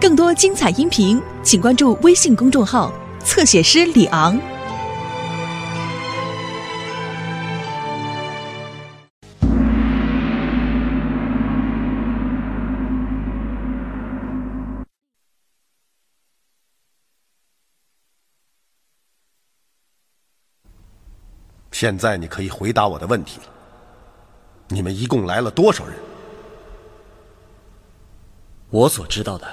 更多精彩音频，请关注微信公众号“侧写师李昂”。现在你可以回答我的问题了。你们一共来了多少人？我所知道的，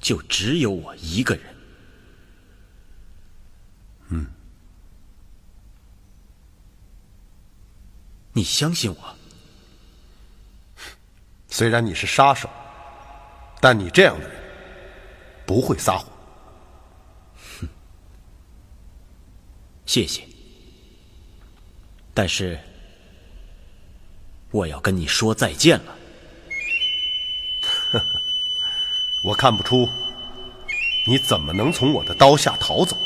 就只有我一个人。嗯，你相信我？虽然你是杀手，但你这样的人不会撒谎。哼，谢谢。但是，我要跟你说再见了。呵呵，我看不出你怎么能从我的刀下逃走。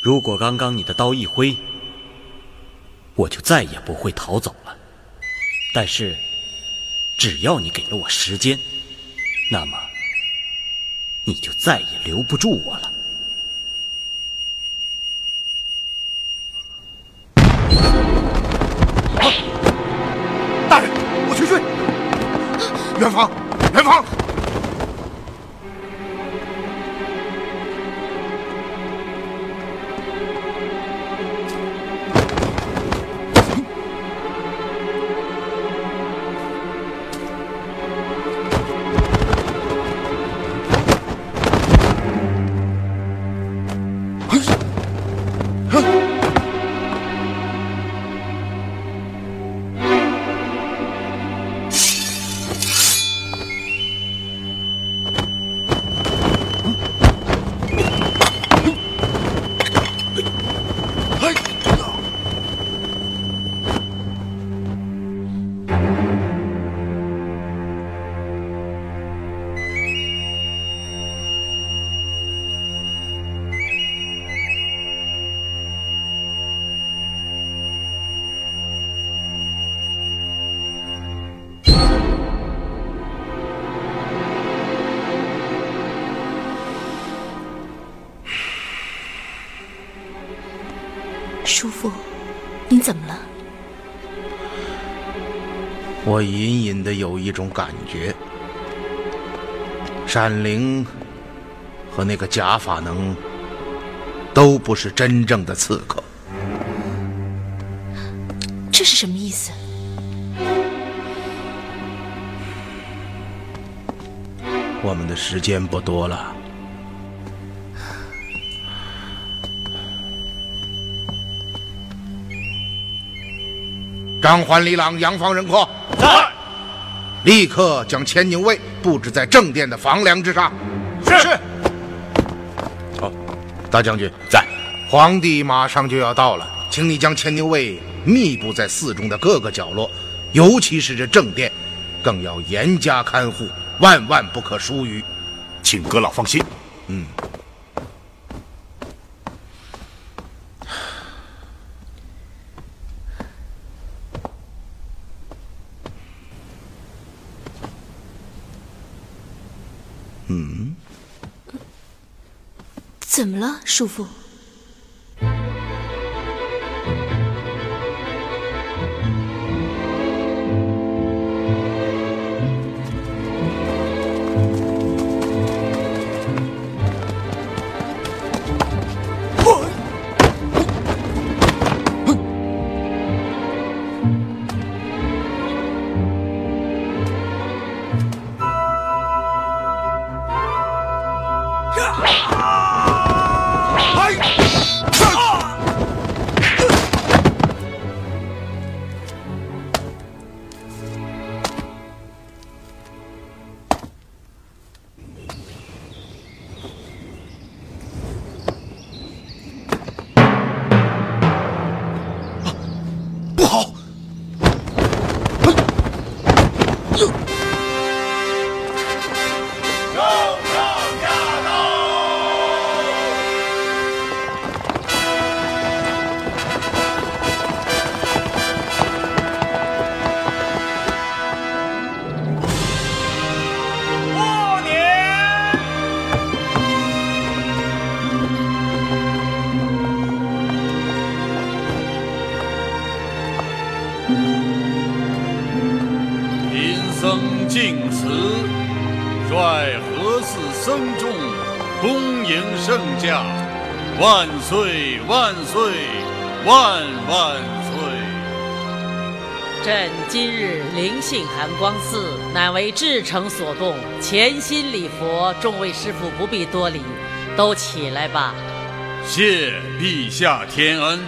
如果刚刚你的刀一挥，我就再也不会逃走了。但是，只要你给了我时间，那么你就再也留不住我了。远方，远方！您怎么了？我隐隐的有一种感觉，闪灵和那个假法能都不是真正的刺客。这是什么意思？我们的时间不多了。张环、李朗、杨方、任阔，在。立刻将千牛卫布置在正殿的房梁之上。是。好，大将军在。皇帝马上就要到了，请你将千牛卫密布在寺中的各个角落，尤其是这正殿，更要严加看护，万万不可疏于。请阁老放心。嗯。嗯，怎么了，叔父？驾，万岁万岁万万岁！朕今日灵性寒光寺，乃为至诚所动，潜心礼佛。众位师傅不必多礼，都起来吧。谢陛下天恩。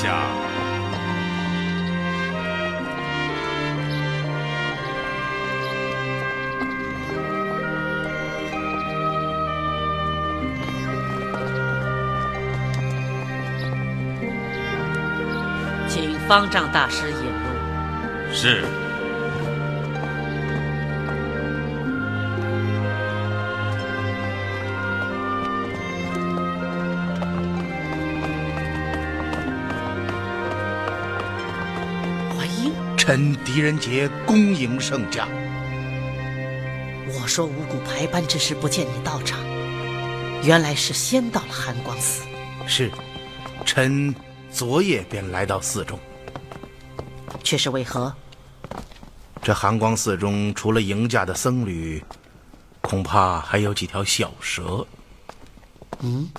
陛下，请方丈大师引路。是。臣狄仁杰恭迎圣驾。我说五谷排班之时不见你到场，原来是先到了寒光寺。是，臣昨夜便来到寺中。却是为何？这寒光寺中除了迎驾的僧侣，恐怕还有几条小蛇。嗯，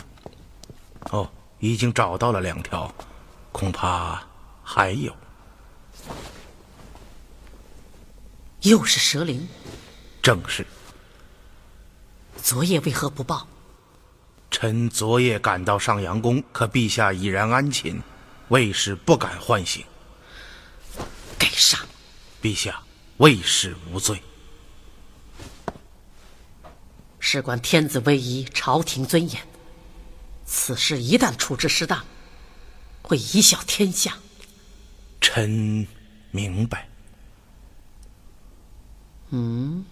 哦，已经找到了两条，恐怕还有。又是蛇灵。正是。昨夜为何不报？臣昨夜赶到上阳宫，可陛下已然安寝，卫士不敢唤醒。该杀！陛下，卫士无罪。事关天子威仪、朝廷尊严，此事一旦处置失当，会贻笑天下。臣明白。嗯。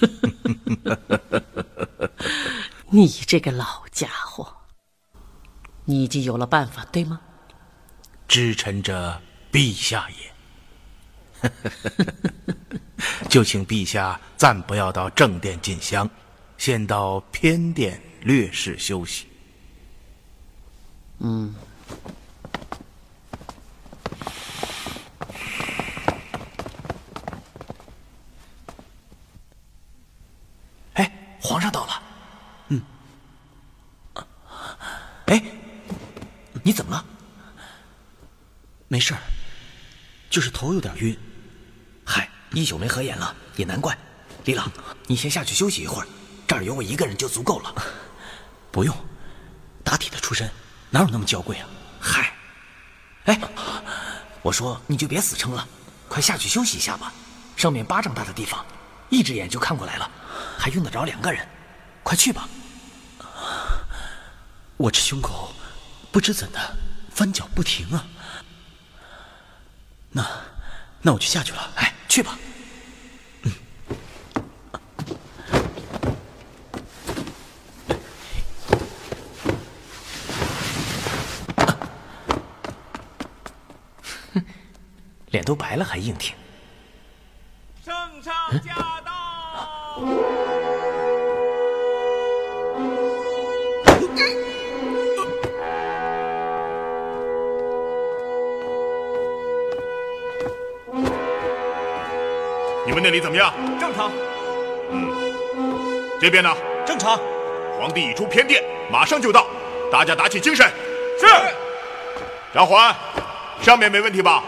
你这个老家伙，你已经有了办法，对吗？知臣者，陛下也。就请陛下暂不要到正殿进香，先到偏殿略事休息。嗯。哎，皇上到了。嗯。哎，你怎么了？没事儿，就是头有点晕。嗨，一宿没合眼了，也难怪。李朗，你先下去休息一会儿，这儿有我一个人就足够了。不用，打铁的出身哪有那么娇贵啊？嗨，哎，我说你就别死撑了，快下去休息一下吧。上面巴掌大的地方，一只眼就看过来了，还用得着两个人？快去吧。我这胸口不知怎的翻搅不停啊。那，那我就下去了。哎，去吧。脸都白了还硬挺。圣上驾到！你们那里怎么样？正常。嗯，这边呢？正常。皇帝已出偏殿，马上就到，大家打起精神。是。张环，上面没问题吧？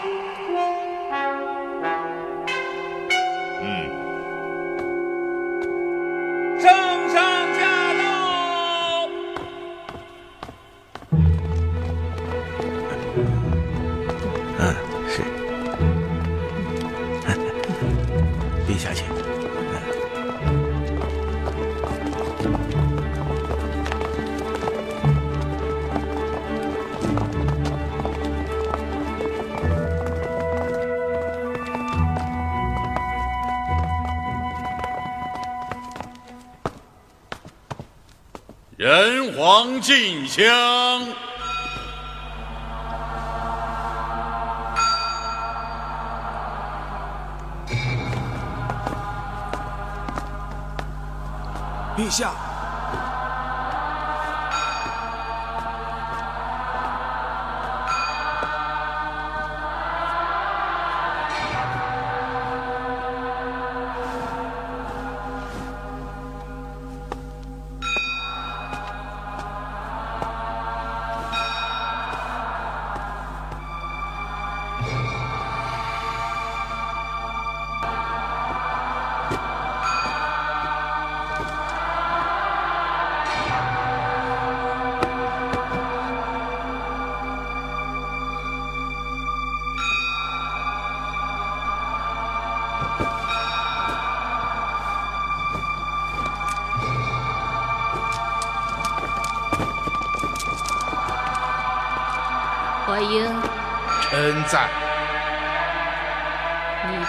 人皇敬香。陛下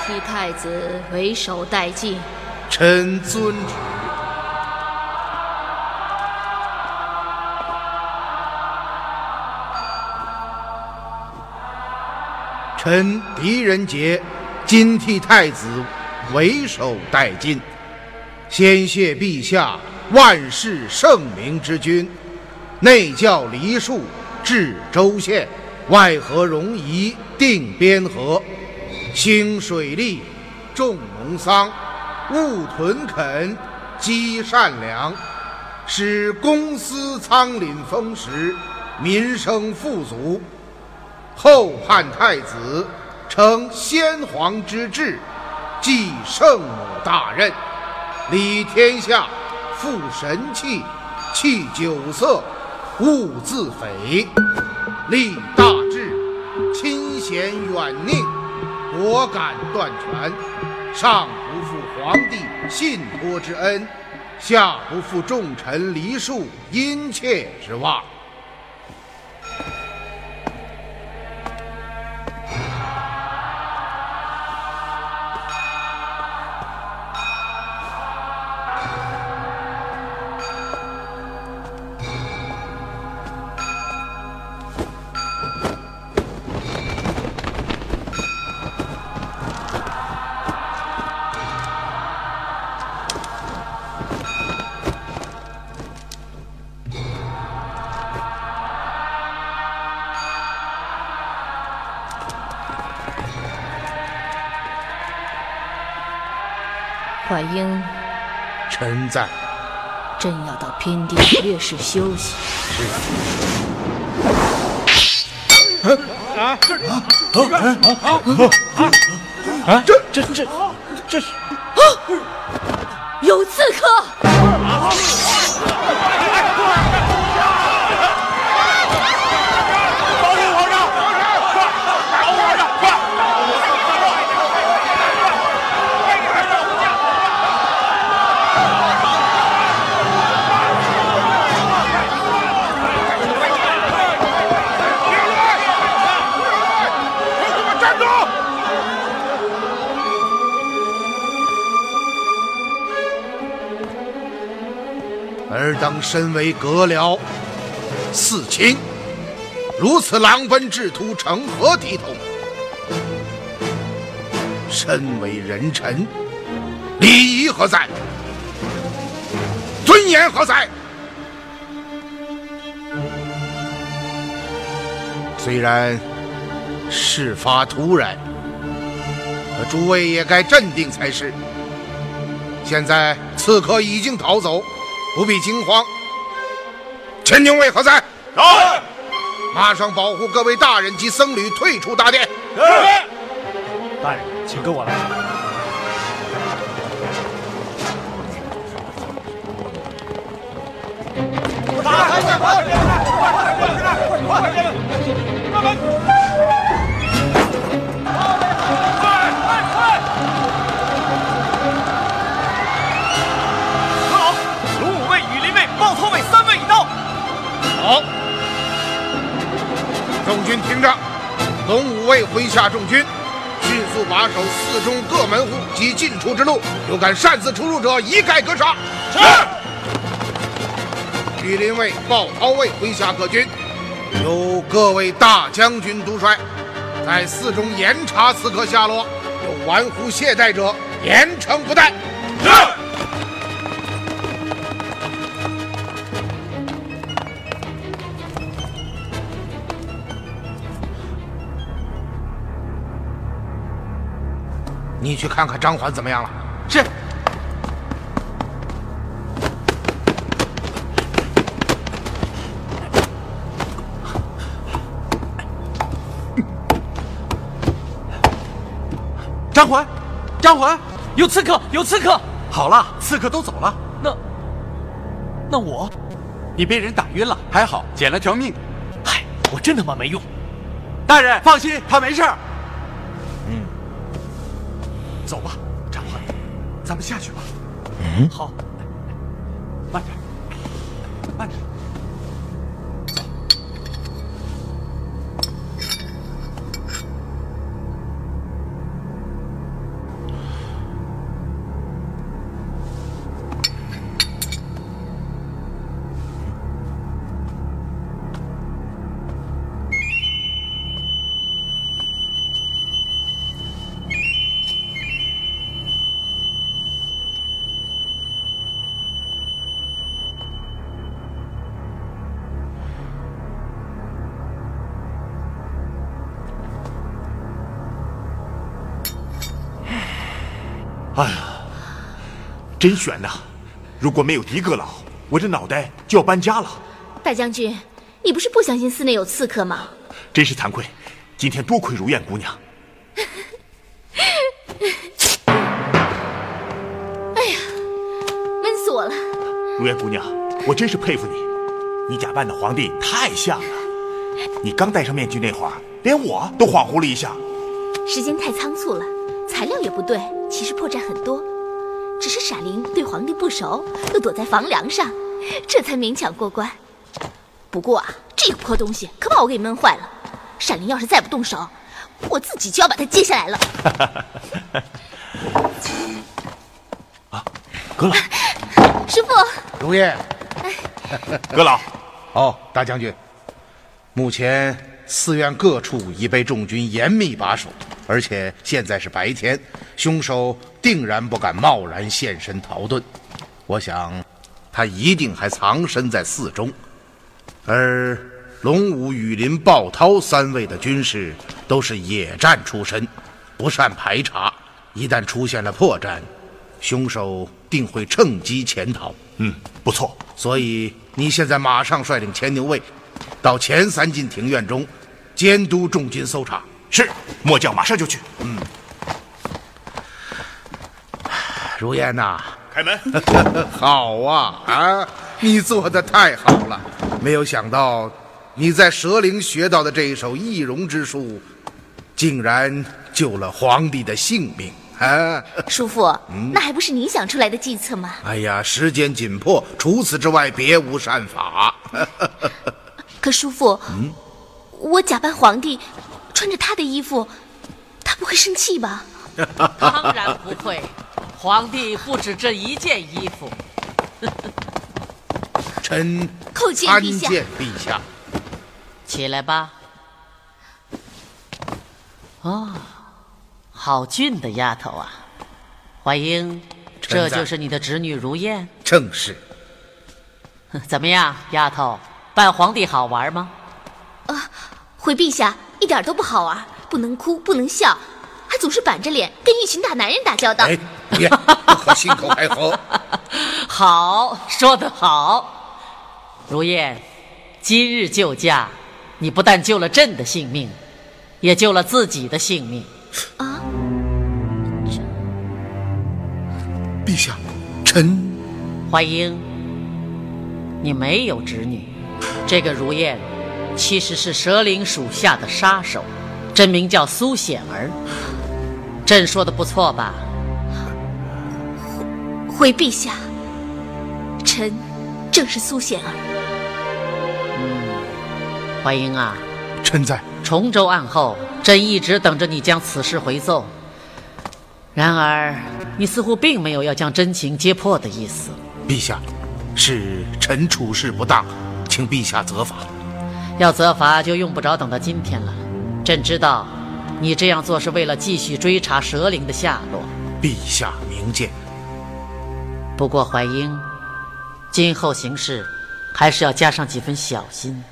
替太子为首带进。臣遵旨。臣狄仁杰，今替太子为首带进。先谢陛下万世圣明之君，内教黎庶治州县，外合戎夷定边河，兴水利，种农桑，务屯垦，积善粮，使公私仓廪丰实，民生富足。后汉太子承先皇之志，继圣母大任，理天下，复神器，弃酒色，勿自肥，立大志，亲贤远佞，我敢断权，上不负皇帝信托之恩，下不负重臣黎庶殷切之望。怀英，臣在。朕要到偏殿略事休息。是。啊！这啊？啊？啊！啊！这这这这是啊！有刺客！尔等身为阁僚、四卿，如此狼奔至途，成何体统？身为人臣，礼仪何在？尊严何在？虽然事发突然，可诸位也该镇定才是。现在刺客已经逃走。不必惊慌。千牛卫何在？在。马上保护各位大人及僧侣退出大殿。是。大人，请跟我来。打开大门！快点！快快！快点！快门！众军听着，龙武卫麾下众军，迅速把守寺中各门户及进出之路，有敢擅自出入者，一概格杀。是。羽林卫、鲍涛卫麾下各军，由各位大将军督率，在寺中严查刺客下落，有玩忽懈怠者，严惩不贷。是。你去看看张环怎么样了。是。张环，张环，有刺客，有刺客！好了，刺客都走了。那，那我，你被人打晕了，还好捡了条命。嗨，我真他妈没用。大人放心，他没事。走吧，长官，咱们下去吧。嗯，好。真悬呐！如果没有狄阁老，我这脑袋就要搬家了。大将军，你不是不相信寺内有刺客吗？真是惭愧，今天多亏如燕姑娘。哎呀，闷死我了！如燕姑娘，我真是佩服你，你假扮的皇帝太像了。你刚戴上面具那会儿，连我都恍惚了一下。时间太仓促了，材料也不对。其实破绽很多，只是闪灵对皇帝不熟，又躲在房梁上，这才勉强过关。不过啊，这个破东西可把我给闷坏了。闪灵要是再不动手，我自己就要把它接下来了。啊，阁老，师傅，如燕，阁老，哦，大将军，目前寺院各处已被众军严密把守。而且现在是白天，凶手定然不敢贸然现身逃遁。我想，他一定还藏身在寺中。而龙武、羽林、鲍涛三位的军士都是野战出身，不善排查。一旦出现了破绽，凶手定会趁机潜逃。嗯，不错。所以你现在马上率领牵牛卫，到前三进庭院中，监督众军搜查。是，末将马上就去。嗯，如烟呐，开门。好啊啊，你做的太好了！没有想到你在蛇灵学到的这一手易容之术，竟然救了皇帝的性命啊！叔父，那还不是你想出来的计策吗？哎呀，时间紧迫，除此之外别无善法。可叔父，嗯，我假扮皇帝。穿着他的衣服，他不会生气吧？当然不会，皇帝不止这一件衣服。臣叩见陛下。起来吧。哦，好俊的丫头啊，怀英，这就是你的侄女如燕。正是。怎么样，丫头，扮皇帝好玩吗？啊，回陛下。一点都不好玩，不能哭，不能笑，还总是板着脸跟一群大男人打交道。哎，别不可信口开河。好，说得好，如燕，今日救驾，你不但救了朕的性命，也救了自己的性命。啊！陛下，臣怀英，你没有侄女，这个如燕。其实是蛇灵属下的杀手，真名叫苏显儿。朕说的不错吧？回陛下，臣正是苏显儿。嗯，怀英啊，臣在崇州案后，朕一直等着你将此事回奏。然而，你似乎并没有要将真情揭破的意思。陛下，是臣处事不当，请陛下责罚。要责罚，就用不着等到今天了。朕知道，你这样做是为了继续追查蛇灵的下落。陛下明鉴。不过怀英，今后行事还是要加上几分小心，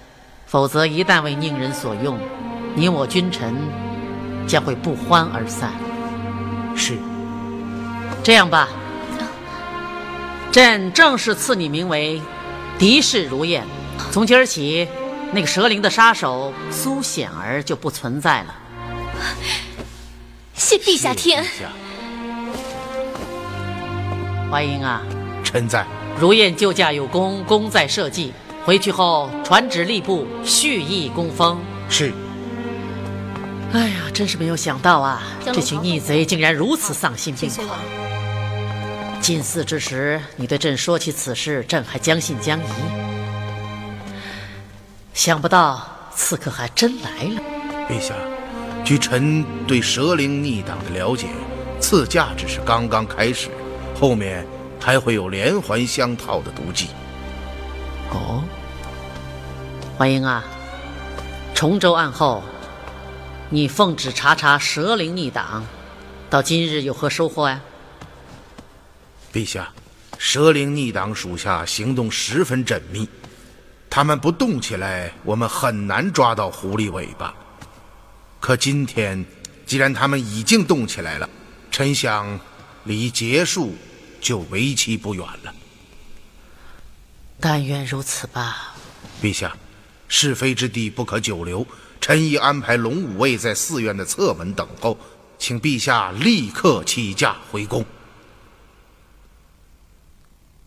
否则一旦为宁人所用，你我君臣将会不欢而散。是。这样吧，朕正式赐你名为狄氏如燕。从今儿起，那个蛇灵的杀手苏显儿就不存在了。谢陛下天。淮英啊，臣在。如燕救驾有功，功在社稷。回去后传旨吏部，蓄意供封。是。哎呀，真是没有想到啊！这群逆贼竟然如此丧心病狂。近寺之时，你对朕说起此事，朕还将信将疑。想不到刺客还真来了。陛下，据臣对蛇灵逆党的了解，刺驾只是刚刚开始，后面还会有连环相套的毒计。哦，欢迎啊，崇州案后。你奉旨查查蛇灵逆党，到今日有何收获呀？陛下，蛇灵逆党属下行动十分缜密，他们不动起来，我们很难抓到狐狸尾巴。可今天，既然他们已经动起来了，臣想，离结束就为期不远了。但愿如此吧。陛下，是非之地不可久留。臣已安排龙武卫在寺院的侧门等候，请陛下立刻起驾回宫。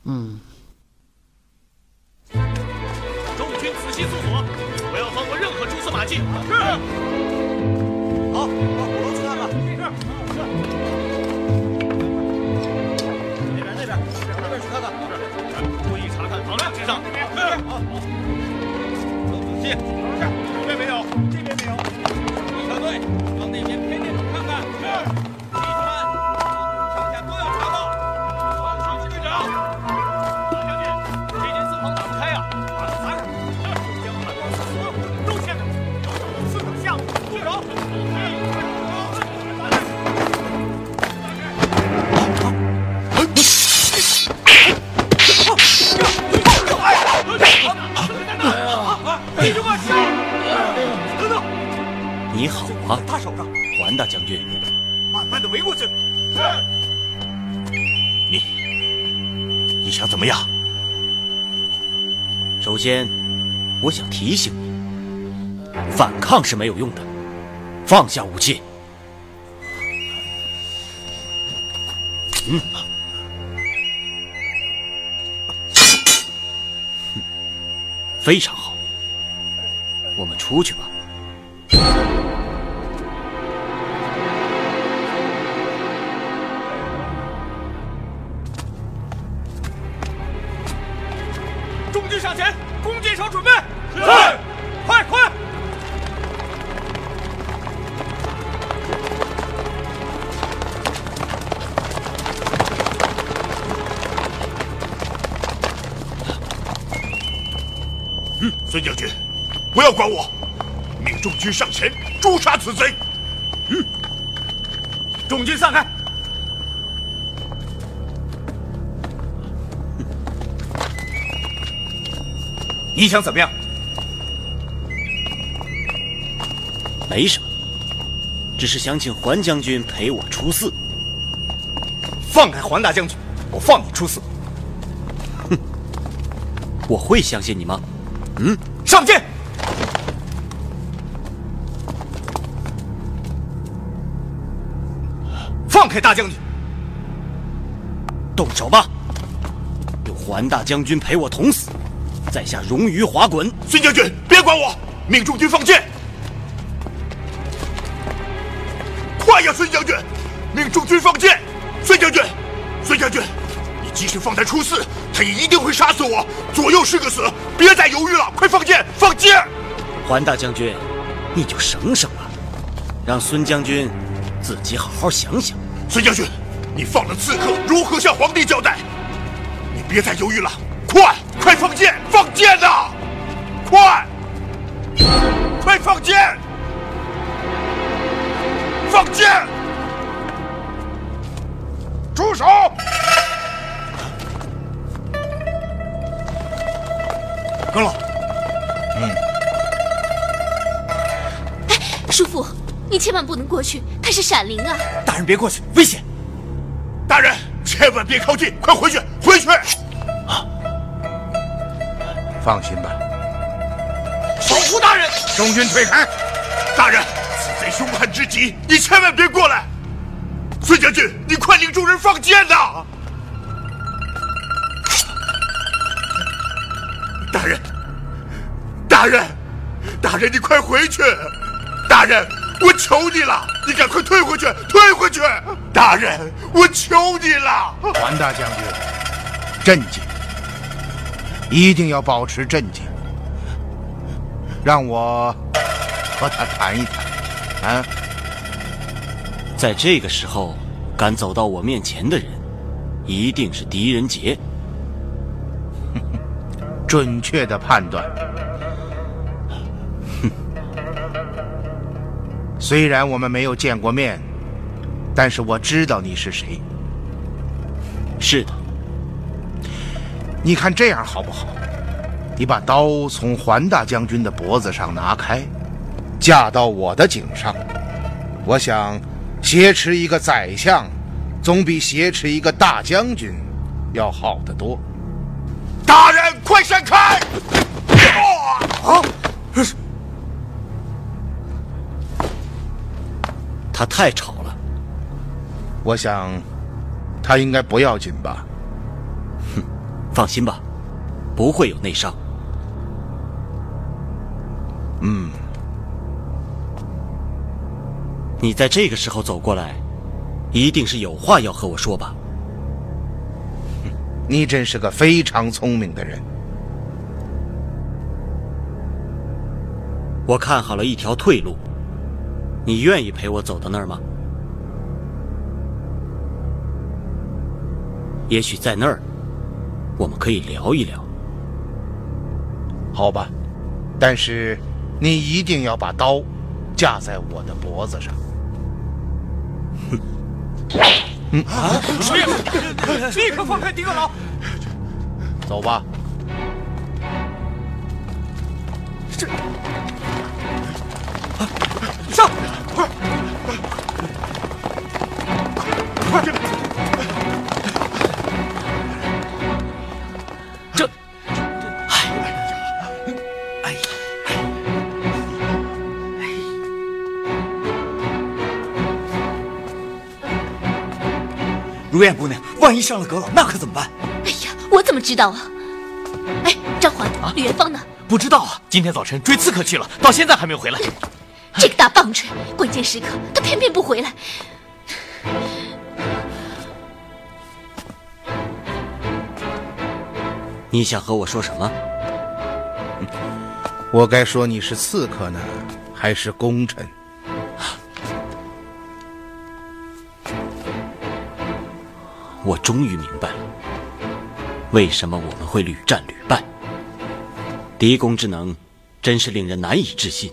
嗯。是。好，好，我去看看。是。那边，那边，那边去看看。是。注意查看房梁之上。是。好。仔细。先，我想提醒你，反抗是没有用的，放下武器。嗯。非常好，我们出去吧。孙将军，不要管我，命众军上前诛杀此贼。嗯，众军散开。你想怎么样？没什么，只是想请环将军陪我出寺。放开环大将军，我放你出寺。哼，我会相信你吗？嗯，上剑！放开大将军！动手吧！有环大将军陪我同死，在下荣于华滚。孙将军，别管我，命众军放箭！快呀，孙将军！命众军放箭！孙将军，孙将军，你即使放他出寺，他也一定会杀死我。左右是个死。别再犹豫了，快放箭！放箭！桓大将军，你就省省吧，让孙将军自己好好想想。孙将军，你放了刺客，如何向皇帝交代？你别再犹豫了，快快放箭！放箭呐！快快放箭！放箭！住手！阁老，嗯，哎，叔父，你。千万不能过去，他是闪灵啊！大人别过去，危险！大人千万别靠近，快回去，回去！啊放心吧，保护大人！中军退开！大人，此贼凶悍之极，你千万别过来！孙将军，你快领众人放箭呐！大人，大人，你快回去！大人，我求你了，你赶快退回去，退回去！大人，我求你了！韩大将军，镇静，一定要保持镇静。让我和他谈一谈。啊，在这个时候敢走到我面前的人，一定是狄仁杰。准确的判断。虽然我们没有见过面，但是我知道你是谁。是的，你看这样好不好？你把刀从桓大将军的脖子上拿开，架到我的颈上。我想，挟持一个宰相，总比挟持一个大将军要好得多。大人，快闪开！他太吵了。我想，他应该不要紧吧？哼，放心吧，不会有内伤。嗯，你在这个时候走过来，一定是有话要和我说吧？你真是个非常聪明的人。我看好了一条退路，你愿意陪我走到那儿吗？也许在那儿，我们可以聊一聊。好吧，但是你一定要把刀架在我的脖子上。哼。嗯啊！少爷，立刻放开狄阁老！走吧。如燕姑娘，万一伤了阁老，那可怎么办？哎呀，我怎么知道啊？哎，张环，李元芳呢？不知道啊，今天早晨追刺客去了，到现在还没有回来。这个大棒槌，关键时刻他偏偏不回来。你想和我说什么？我该说你是刺客呢，还是功臣？我终于明白了，为什么我们会屡战屡败。狄公之能，真是令人难以置信，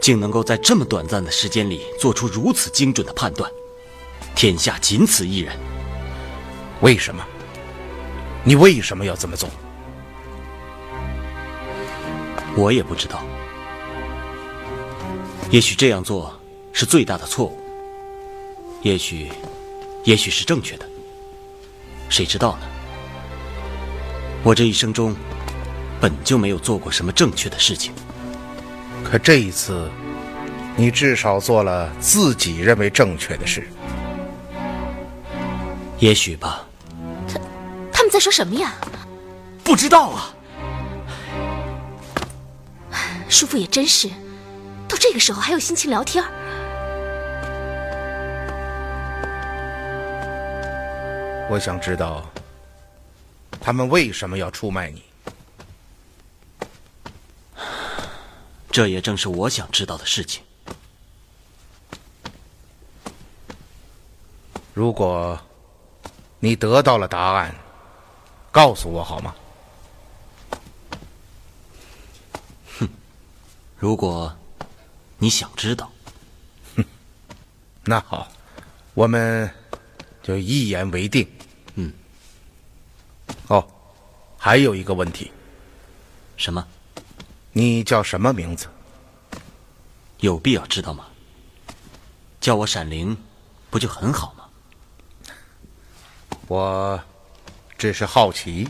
竟能够在这么短暂的时间里做出如此精准的判断。天下仅此一人。为什么？你为什么要这么做？我也不知道。也许这样做是最大的错误。也许。也许是正确的，谁知道呢？我这一生中本就没有做过什么正确的事情，可这一次，你至少做了自己认为正确的事。也许吧。他他们在说什么呀？不知道啊。叔父也真是，到这个时候还有心情聊天。我想知道，他们为什么要出卖你？这也正是我想知道的事情。如果你得到了答案，告诉我好吗？哼，如果你想知道，哼，那好，我们就一言为定。嗯。哦，还有一个问题。什么？你叫什么名字？有必要知道吗？叫我闪灵，不就很好吗？我只是好奇。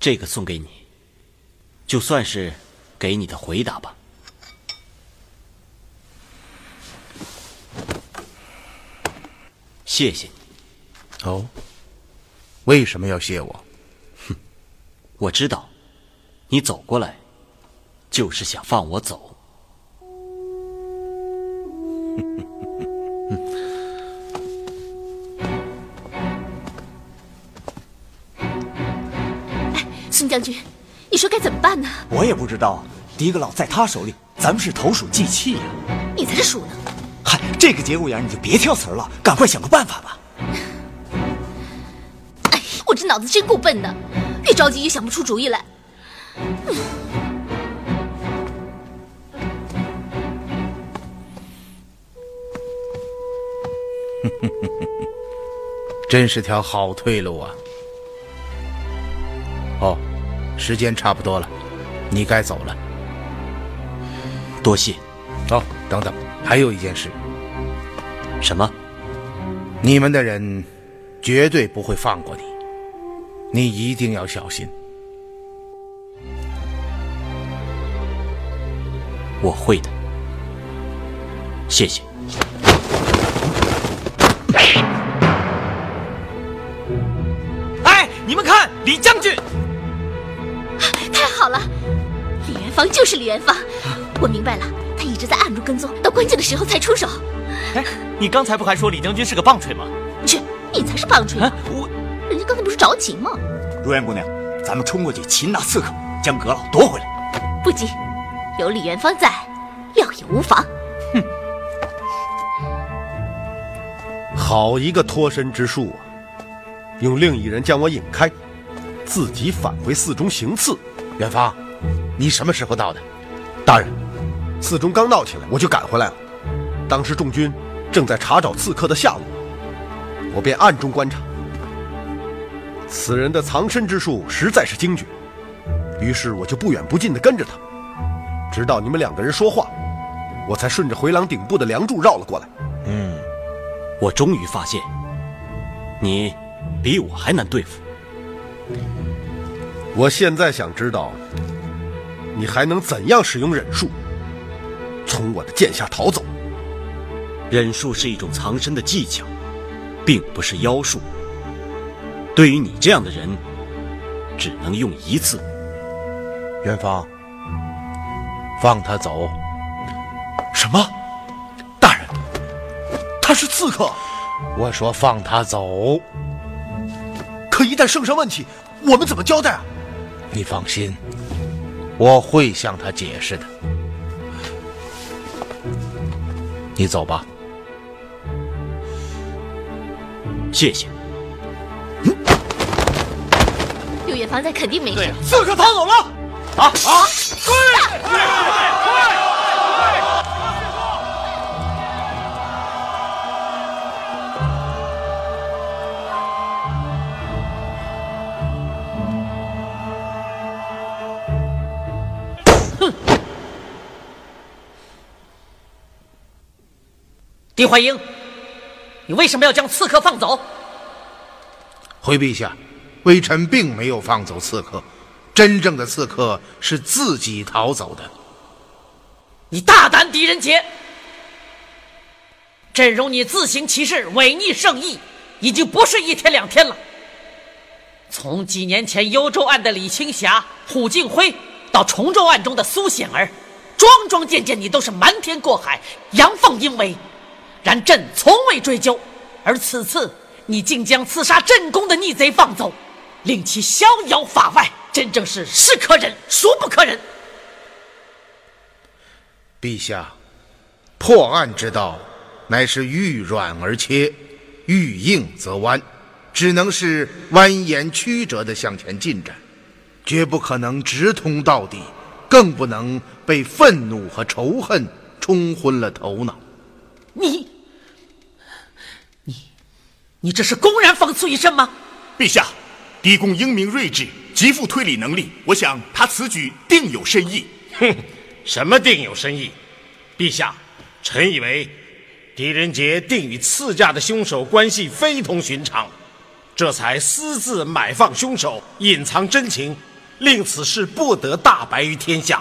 这个送给你，就算是给你的回答吧。谢谢你。哦，为什么要谢我？哼，我知道，你走过来，就是想放我走。哎，孙将军，你说该怎么办呢？我也不知道，狄阁老在他手里，咱们是投鼠忌器呀。你才是鼠呢！嗨，这个节骨眼你就别挑词儿了，赶快想个办法吧。哎，我这脑子真够笨的，越着急越想不出主意来。嗯 真是条好退路啊！时间差不多了，你该走了。多谢。哦，等等，还有一件事。什么？你们的人绝对不会放过你，你一定要小心。我会的，谢谢。哎，你们看，李将军！太好了，李元芳就是李元芳，我明白了，他一直在暗中跟踪，到关键的时候才出手。哎，你刚才不还说李将军是个棒槌吗？去，你才是棒槌！我，人家刚才不是着急吗？如烟姑娘，咱们冲过去擒拿刺客，将阁老夺回来。不急，有李元芳在，料也无妨。哼，好一个脱身之术啊！用另一人将我引开，自己返回寺中行刺。元芳，你什么时候到的？大人，寺中刚闹起来，我就赶回来了。当时众军正在查找刺客的下落，我便暗中观察。此人的藏身之术实在是精绝，于是我就不远不近地跟着他，直到你们两个人说话，我才顺着回廊顶部的梁柱绕了过来。嗯，我终于发现，你比我还难对付。我现在想知道，你还能怎样使用忍术，从我的剑下逃走？忍术是一种藏身的技巧，并不是妖术。对于你这样的人，只能用一次。元芳，放他走。什么？大人，他是刺客。我说放他走。可一旦圣上问起，我们怎么交代啊？你放心，我会向他解释的。你走吧。谢谢。六月房在肯定没事。刺客逃走了！啊啊！快！狄怀英，你为什么要将刺客放走？回陛下，微臣并没有放走刺客，真正的刺客是自己逃走的。你大胆狄仁杰！朕容你自行其事，违逆圣意，已经不是一天两天了。从几年前幽州案的李青霞、虎敬辉，到崇州案中的苏显儿，桩桩件件你都是瞒天过海、阳奉阴违。然朕从未追究，而此次你竟将刺杀朕宫的逆贼放走，令其逍遥法外，真正是是可忍，孰不可忍！陛下，破案之道，乃是遇软而切，遇硬则弯，只能是蜿蜒曲折的向前进展，绝不可能直通到底，更不能被愤怒和仇恨冲昏了头脑。你，你，这是公然讽刺一声吗？陛下，狄公英明睿智，极富推理能力，我想他此举定有深意。哼，什么定有深意？陛下，臣以为狄仁杰定与赐驾的凶手关系非同寻常，这才私自买放凶手，隐藏真情，令此事不得大白于天下。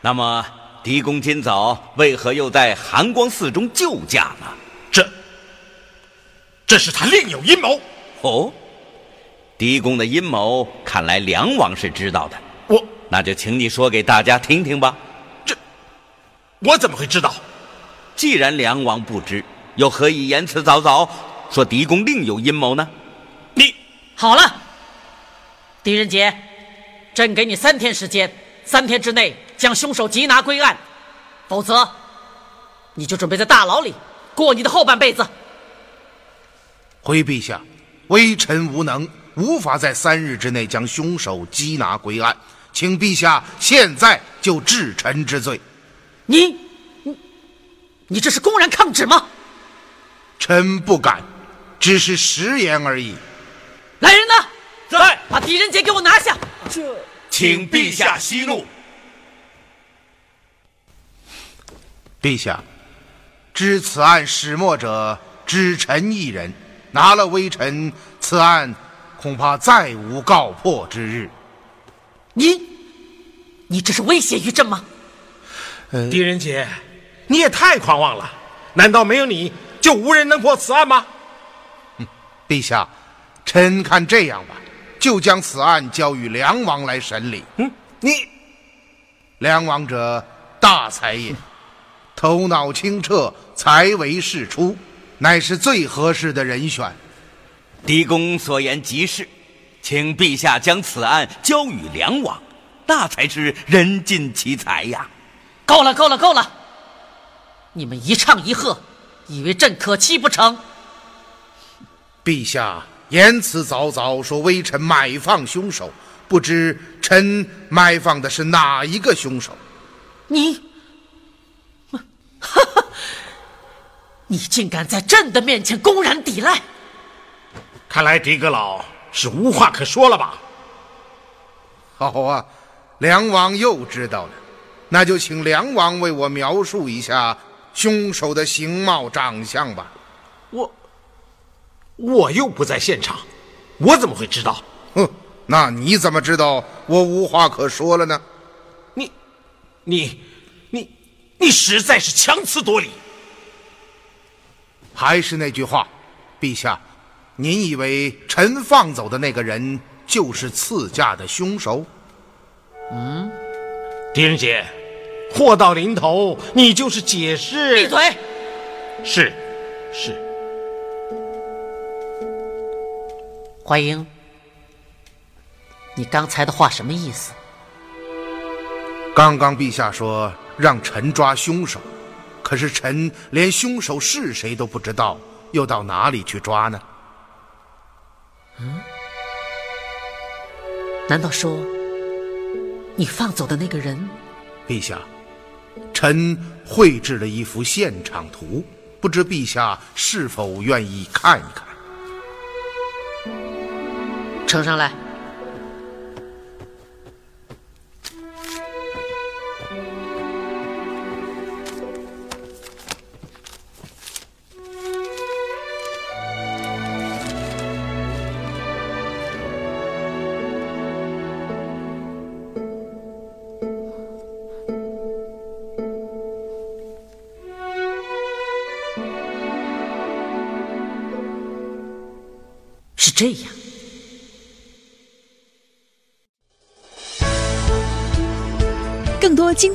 那么，狄公今早为何又在寒光寺中救驾呢？这，是他另有阴谋。哦，狄公的阴谋，看来梁王是知道的。我那就请你说给大家听听吧。这，我怎么会知道？既然梁王不知，又何以言辞凿凿，说狄公另有阴谋呢？你好了，狄仁杰，朕给你三天时间，三天之内将凶手缉拿归案，否则你就准备在大牢里过你的后半辈子。回陛下，微臣无能，无法在三日之内将凶手缉拿归案，请陛下现在就治臣之罪。你，你，你这是公然抗旨吗？臣不敢，只是食言而已。来人呐，在，把狄仁杰给我拿下。这，请陛下息怒。陛下，知此案始末者只臣一人。拿了微臣，此案恐怕再无告破之日。你，你这是威胁于朕吗？呃、狄仁杰，你也太狂妄了！难道没有你就无人能破此案吗？嗯，陛下，臣看这样吧，就将此案交与梁王来审理。嗯，你，梁王者大才也，头脑清澈，才为世出。乃是最合适的人选。狄公所言极是，请陛下将此案交与梁王，那才是人尽其才呀！够了，够了，够了！你们一唱一和，以为朕可欺不成？陛下言辞凿凿，说微臣买放凶手，不知臣买放的是哪一个凶手？你，哈哈！你竟敢在朕的面前公然抵赖！看来狄阁老是无话可说了吧？好啊，梁王又知道了，那就请梁王为我描述一下凶手的形貌长相吧。我，我又不在现场，我怎么会知道？哼，那你怎么知道我无话可说了呢？你，你，你，你实在是强词夺理！还是那句话，陛下，您以为臣放走的那个人就是赐驾的凶手？嗯，狄仁杰，祸到临头，你就是解释。闭嘴！是，是。怀英，你刚才的话什么意思？刚刚陛下说让臣抓凶手。可是臣连凶手是谁都不知道，又到哪里去抓呢？嗯？难道说你放走的那个人？陛下，臣绘制了一幅现场图，不知陛下是否愿意看一看？呈上来。